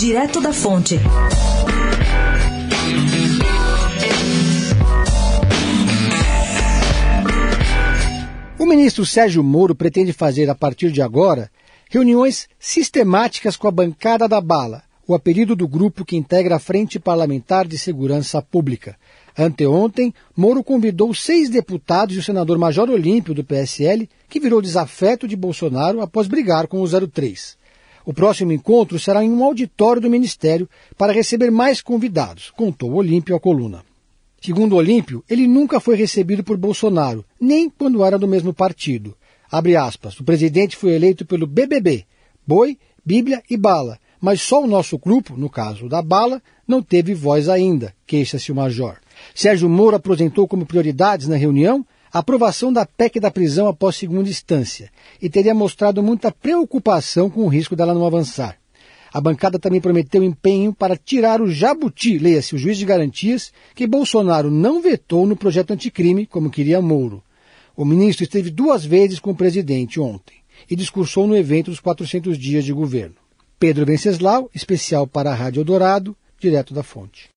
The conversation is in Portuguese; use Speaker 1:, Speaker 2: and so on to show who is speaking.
Speaker 1: Direto da Fonte.
Speaker 2: O ministro Sérgio Moro pretende fazer, a partir de agora, reuniões sistemáticas com a bancada da bala, o apelido do grupo que integra a Frente Parlamentar de Segurança Pública. Anteontem, Moro convidou seis deputados e o senador Major Olímpio, do PSL, que virou desafeto de Bolsonaro após brigar com o 03. O próximo encontro será em um auditório do Ministério para receber mais convidados, contou Olímpio à coluna. Segundo Olímpio, ele nunca foi recebido por Bolsonaro, nem quando era do mesmo partido. Abre aspas, o presidente foi eleito pelo BBB, Boi, Bíblia e Bala, mas só o nosso grupo, no caso da Bala, não teve voz ainda, queixa-se o major. Sérgio Moro apresentou como prioridades na reunião a aprovação da PEC da prisão após segunda instância e teria mostrado muita preocupação com o risco dela não avançar. A bancada também prometeu empenho para tirar o jabuti, leia-se, o juiz de garantias, que Bolsonaro não vetou no projeto anticrime, como queria Moro. O ministro esteve duas vezes com o presidente ontem e discursou no evento dos 400 dias de governo. Pedro Venceslau, especial para a Rádio Dourado, direto da fonte.